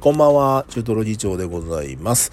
こんばんは、中トロ議長でございます。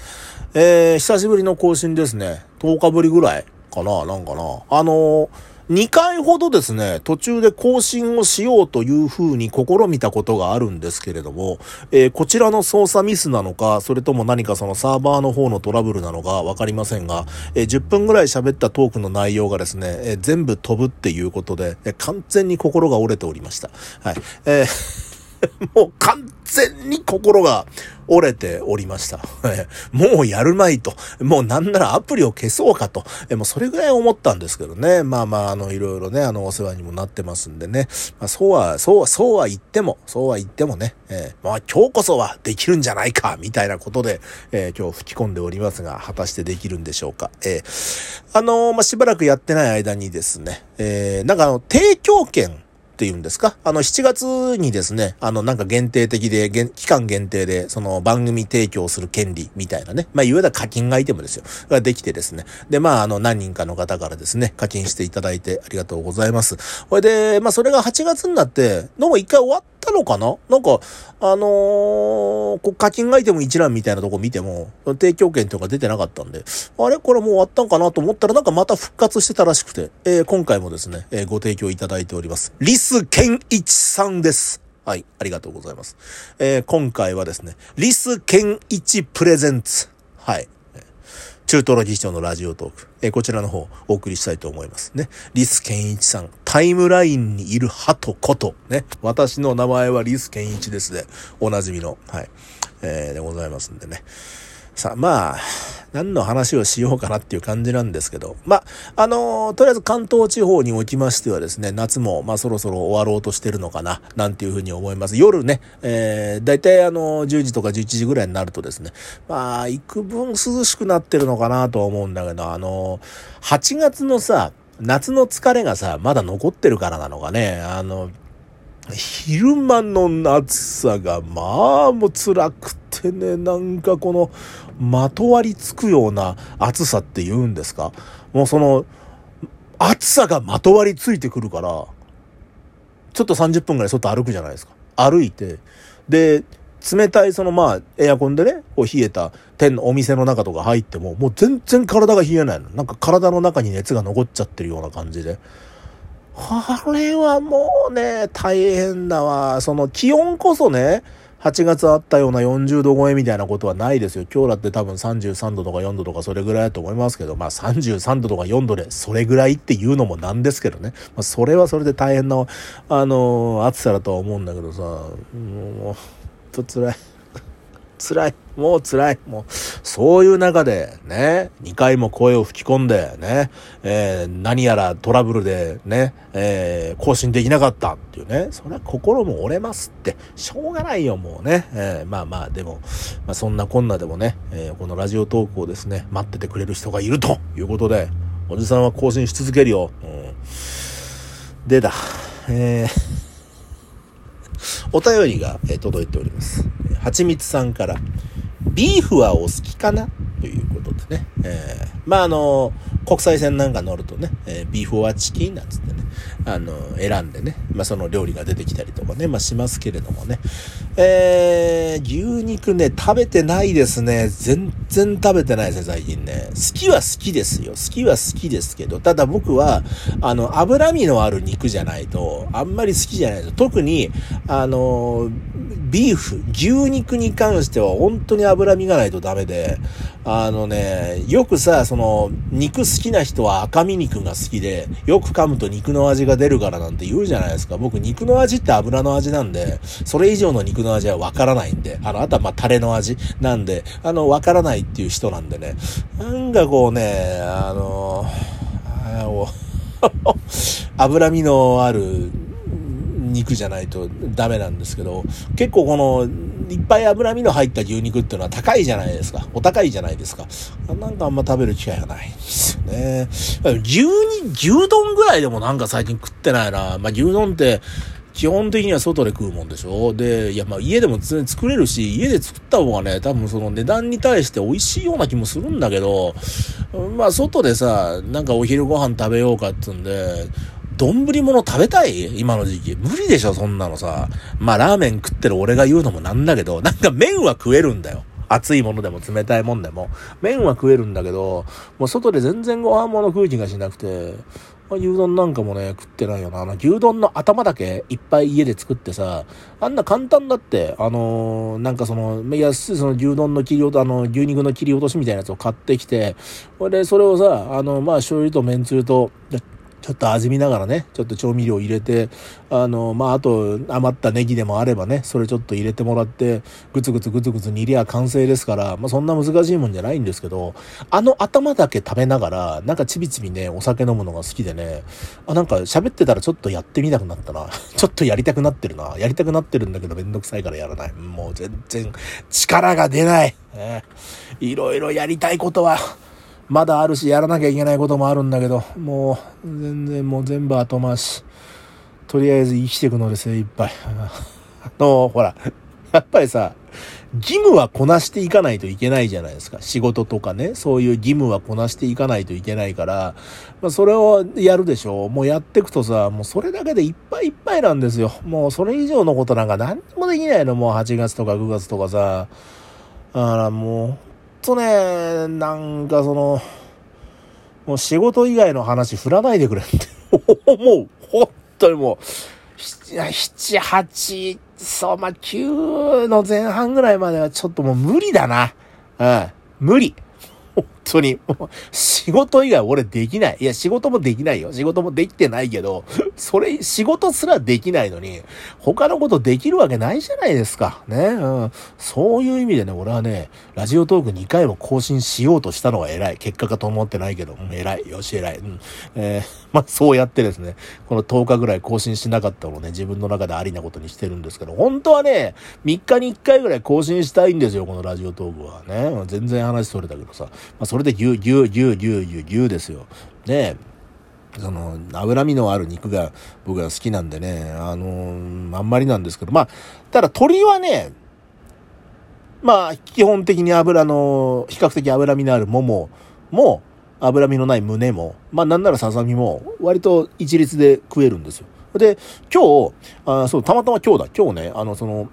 えー、久しぶりの更新ですね。10日ぶりぐらいかななんかなあのー、2回ほどですね、途中で更新をしようという風に試みたことがあるんですけれども、えー、こちらの操作ミスなのか、それとも何かそのサーバーの方のトラブルなのかわかりませんが、えー、10分ぐらい喋ったトークの内容がですね、え、全部飛ぶっていうことで、え完全に心が折れておりました。はい。えー もう完全に心が折れておりました。もうやるまいと。もうなんならアプリを消そうかと。もうそれぐらい思ったんですけどね。まあまあ、あの、いろいろね、あの、お世話にもなってますんでね。まあ、そうは、そうは、そうは言っても、そうは言ってもね、えー、まあ今日こそはできるんじゃないか、みたいなことで、えー、今日吹き込んでおりますが、果たしてできるんでしょうか。えー、あのまあしばらくやってない間にですね、えー、なんかあの、提供権、っていうんですか？あの、7月にですね、あの、なんか限定的で、期間限定で、その番組提供する権利みたいなね、まあ、いわゆる課金アイテムですよ。ができてですね。で、まあ、あの、何人かの方からですね、課金していただいてありがとうございます。これで、まあ、それが8月になって、どうも一回終わったたのかな？なんか、あのー、こう課金アイテム一覧みたいなとこ見ても、提供権とか出てなかったんで、あれ？これもう終わったんかなと思ったらなんかまた復活してたらしくて、えー、今回もですね、えー、ご提供いただいております。リスケンイチさんです。はい、ありがとうございます。えー、今回はですね、リスケンイチプレゼンツ。はい。中トロ議長のラジオトーク。えー、こちらの方、お送りしたいと思いますね。リスケンイチさん、タイムラインにいる鳩こと、ね。私の名前はリスケンイチですね。おなじみの、はい。えー、でございますんでね。さあ、まあ、何の話をしようかなっていう感じなんですけど、まあ、あのー、とりあえず関東地方におきましてはですね、夏も、まあ、そろそろ終わろうとしてるのかな、なんていうふうに思います。夜ね、えー、だいたいあの、10時とか11時ぐらいになるとですね、まあ、幾分涼しくなってるのかなとは思うんだけど、あのー、8月のさ、夏の疲れがさ、まだ残ってるからなのかね、あの、昼間の暑さが、まあ、もう辛くてね、なんかこの、まとわりつくような暑さって言うんですか？もうその、暑さがまとわりついてくるから、ちょっと30分ぐらい外歩くじゃないですか。歩いて、で、冷たいそのまあエアコンでね、こう冷えた店のお店の中とか入っても、もう全然体が冷えないの。なんか体の中に熱が残っちゃってるような感じで。あれはもうね、大変だわ。その気温こそね、8月あったような40度超えみたいなことはないですよ。今日だって多分33度とか4度とかそれぐらいだと思いますけど、まあ33度とか4度でそれぐらいっていうのもなんですけどね。まあそれはそれで大変な、あのー、暑さだとは思うんだけどさ、もう、と辛い。辛い。もう辛い。もう、そういう中で、ね、2回も声を吹き込んで、ね、えー、何やらトラブルで、ね、えー、更新できなかったっていうね、それは心も折れますって、しょうがないよ、もうね。えー、まあまあ、でも、まあそんなこんなでもね、え、このラジオトークをですね、待っててくれる人がいるということで、おじさんは更新し続けるよ。うん、でだ、えーお便りが、え届いております。はちみつさんから、ビーフはお好きかな？ということでね。えー、まあ、あの、国際線なんか乗るとね、えー、ビーフはチキンなんつってね、あの、選んでね、まあ、その料理が出てきたりとかね、まあ、しますけれどもね。えー、牛肉ね、食べてないですね。全然食べてないですね、最近ね。好きは好きですよ。好きは好きですけど、ただ僕は、あの、脂身のある肉じゃないと、あんまり好きじゃないです。特に、あの、ビーフ、牛肉に関しては本当に脂身がないとダメで、あのね、よくさ、その、肉好きな人は赤身肉が好きで、よく噛むと肉の味が出るからなんて言うじゃないですか。僕、肉の味って油の味なんで、それ以上の肉の味はわからないんで、あの、あとはまあ、タレの味なんで、あの、わからないっていう人なんでね、なんかこうね、あの、あ 脂身のある肉じゃないとダメなんですけど、結構この、いっぱい脂身の入った牛肉っていうのは高いじゃないですか。お高いじゃないですか。なんかあんま食べる機会がないんですよね。牛に、牛丼ぐらいでもなんか最近食ってないな。まあ、牛丼って、基本的には外で食うもんでしょで、いや、まあ家でも作れるし、家で作った方がね、多分その値段に対して美味しいような気もするんだけど、まあ外でさ、なんかお昼ご飯食べようかってんで、丼物食べたい？今の時期。無理でしょ、そんなのさ。まあ、ラーメン食ってる俺が言うのもなんだけど、なんか麺は食えるんだよ。熱いものでも冷たいもんでも。麺は食えるんだけど、もう外で全然ご飯物食う気がしなくて、まあ、牛丼なんかもね、食ってないよな。あの、牛丼の頭だけいっぱい家で作ってさ、あんな簡単だって、あのー、なんかその、安いその牛丼の切り落と、あの、牛肉の切り落としみたいなやつを買ってきて、ほで、それをさ、あの、まあ、醤油と麺つゆと、ちょっと味見ながらね、ちょっと調味料入れて、あの、まあ、あと余ったネギでもあればね、それちょっと入れてもらって、ぐつぐつぐつぐつ煮りゃ完成ですから、まあ、そんな難しいもんじゃないんですけど、あの頭だけ食べながら、なんかちびちびね、お酒飲むのが好きでね、あ、なんか喋ってたらちょっとやってみたくなったな。ちょっとやりたくなってるな。やりたくなってるんだけどめんどくさいからやらない。もう全然力が出ない。いろいろやりたいことは、まだあるし、やらなきゃいけないこともあるんだけど、もう、全然もう全部後回し。とりあえず生きていくので精一杯。あの、ほら、やっぱりさ、義務はこなしていかないといけないじゃないですか。仕事とかね、そういう義務はこなしていかないといけないから、まあ、それをやるでしょう。もうやっていくとさ、もうそれだけでいっぱいいっぱいなんですよ。もうそれ以上のことなんか何もできないの。もう8月とか9月とかさ。だからもう、とね、なんかその、もう仕事以外の話振らないでくれって。もう、本当にもう、7、8、そう、まあ、9の前半ぐらいまではちょっともう無理だな。うん、無理。本当に。仕事以外俺できない。いや、仕事もできないよ。仕事もできてないけど、それ、仕事すらできないのに、他のことできるわけないじゃないですか。ね。うん。そういう意味でね、俺はね、ラジオトーク2回も更新しようとしたのは偉い。結果かと思ってないけど、うん、偉い。よし、偉い。うん。えー、まあ、そうやってですね、この10日ぐらい更新しなかったのをね、自分の中でありなことにしてるんですけど、本当はね、3日に1回ぐらい更新したいんですよ、このラジオトークはね。全然話それだけどさ。まあ、それでぎゅうぎゅうぎゅうぎゅうゅうぎゅうですよ。ねその、脂身のある肉が僕は好きなんでね、あのー、あんまりなんですけど、まあ、ただ鶏はね、まあ、基本的に油の、比較的脂身のあるももも、脂身のない胸も、まあなんならささみも、割と一律で食えるんですよ。で、今日、あそう、たまたま今日だ、今日ね、あの、その、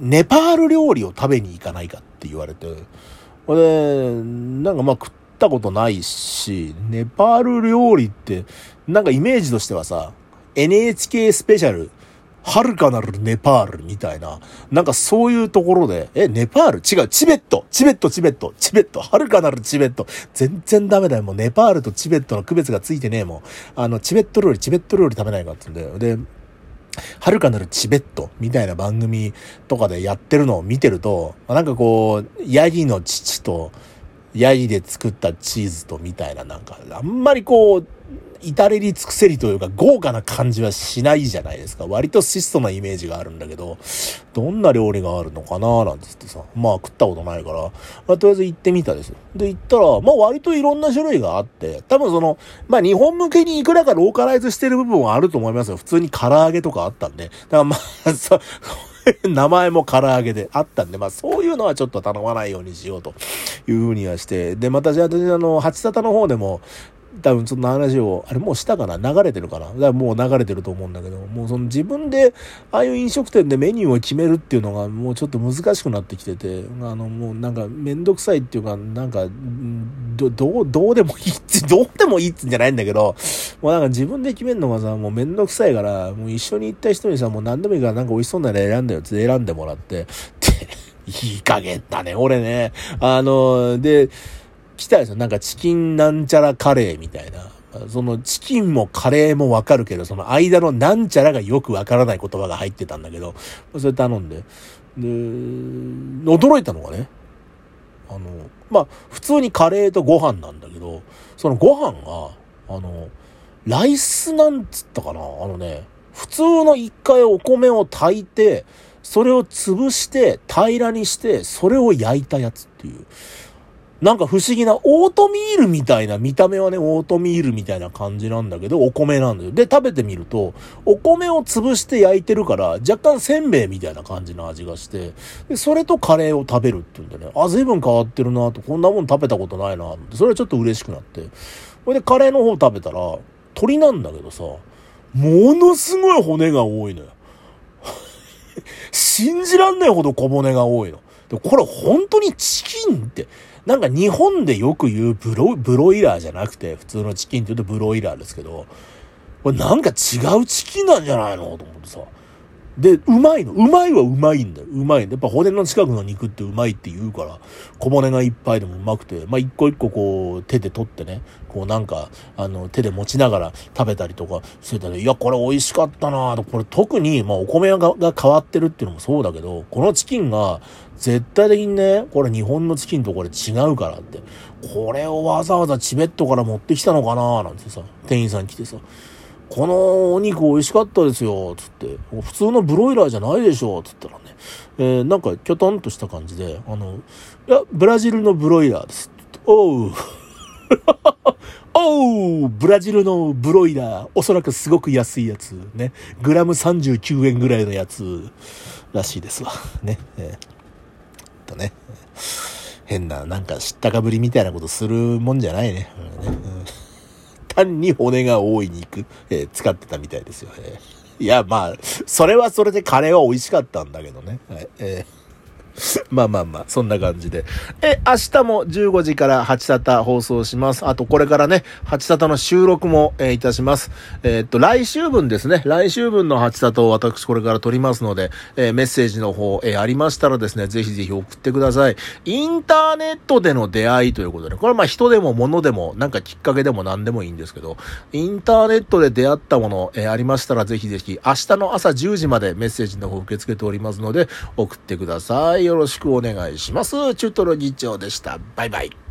ネパール料理を食べに行かないかって言われて、で、なんかまあ食ったことないし、ネパール料理って、なんかイメージとしてはさ、NHK スペシャル遥かなるネパールみたいな、なんかそういうところで、え、ネパール？違う、チベットチベット、チベット、チベット、遥かなるチベット。全然ダメだよ。もうネパールとチベットの区別がついてねえもん。あの、チベット料理、チベット料理食べないかって言うんだよ。で、遥かなるチベットみたいな番組とかでやってるのを見てると、なんかこう、ヤギの父と、ヤギで作ったチーズとみたいななんか、あんまりこう、至れり尽くせりというか豪華な感じはしないじゃないですか。割と質素なイメージがあるんだけど、どんな料理があるのかななんつってさ、まあ食ったことないから、まあ、とりあえず行ってみたです。で、行ったら、まあ割といろんな種類があって、多分その、まあ日本向けにいくらかローカライズしてる部分はあると思いますよ。普通に唐揚げとかあったんで。だからまあ、そ、名前も唐揚げであったんで、まあそういうのはちょっと頼まないようにしようというふうにはして、で、またじゃあ、あの、八里の方でも、多分そんな話を、あれもうしたかな？流れてるかな？だからもう流れてると思うんだけど、もうその自分で、ああいう飲食店でメニューを決めるっていうのがもうちょっと難しくなってきてて、あのもうなんかめんどくさいっていうか、なんか、ど、どう、どうでもいいって、どうでもいいってんじゃないんだけど、もうなんか自分で決めるのがさ、もうめんどくさいから、もう一緒に行った人にさ、もう何でもいいからなんか美味しそうなの選んだよって選んでもらって、で、いい加減だね、俺ね。あの、で、来たですよ。なんかチキンなんちゃらカレーみたいな。そのチキンもカレーもわかるけど、その間のなんちゃらがよくわからない言葉が入ってたんだけど、それ頼んで。で、驚いたのがね、あの、まあ、普通にカレーとご飯なんだけど、そのご飯が、あの、ライスなんつったかな？あのね、普通の一回お米を炊いて、それを潰して平らにして、それを焼いたやつっていう。なんか不思議な、オートミールみたいな、見た目はね、オートミールみたいな感じなんだけど、お米なんだよ。で、食べてみると、お米を潰して焼いてるから、若干せんべいみたいな感じの味がして、で、それとカレーを食べるっていうんでね、あ、随分変わってるなと、こんなもん食べたことないなって、それはちょっと嬉しくなって。それでカレーの方食べたら、鳥なんだけどさ、ものすごい骨が多いのよ。信じらんないほど小骨が多いの。で、これ本当にチキンって、なんか日本でよく言うブロ、ブロイラーじゃなくて、普通のチキンって言うとブロイラーですけど、これなんか違うチキンなんじゃないのと思ってさ。で、うまいの。うまいはうまいんだよ。うまいんだやっぱ骨の近くの肉ってうまいって言うから、小骨がいっぱいでもうまくて、まあ、一個一個こう、手で取ってね、こうなんか、あの、手で持ちながら食べたりとかしてたら、いや、これ美味しかったなと。これ特に、まあ、お米がが変わってるっていうのもそうだけど、このチキンが、絶対的にね、これ日本のチキンとこれ違うからって。これをわざわざチベットから持ってきたのかななんてさ、店員さん来てさ、このお肉美味しかったですよ、つって。普通のブロイラーじゃないでしょ、つったらね。えー、なんか、きょとんとした感じで、あの、いや、ブラジルのブロイラーです。おう。おうブラジルのブロイラー。おそらくすごく安いやつ。ね。グラム39円ぐらいのやつらしいですわ。ね。えー、とね。変な、なんか知ったかぶりみたいなことするもんじゃないね。うんねうん単に骨が多い肉、えー、使ってたみたいですよ。えー、いや、まあ、それはそれでカレーは美味しかったんだけどね。はい、えー まあまあまあ、そんな感じで。え、明日も15時から8サタ放送します。あと、これからね、8サタの収録も、えー、いたします。えー、っと、来週分ですね。来週分の8サタを私これから撮りますので、えー、メッセージの方、えありましたらですね、ぜひぜひ送ってください。インターネットでの出会いということで、これはまあ人でも物でも、なんかきっかけでも何でもいいんですけど、インターネットで出会ったもの、えありましたらぜひぜひ、明日の朝10時までメッセージの方受け付けておりますので、送ってください。よろしくお願いします。チュートロ議長でした。バイバイ。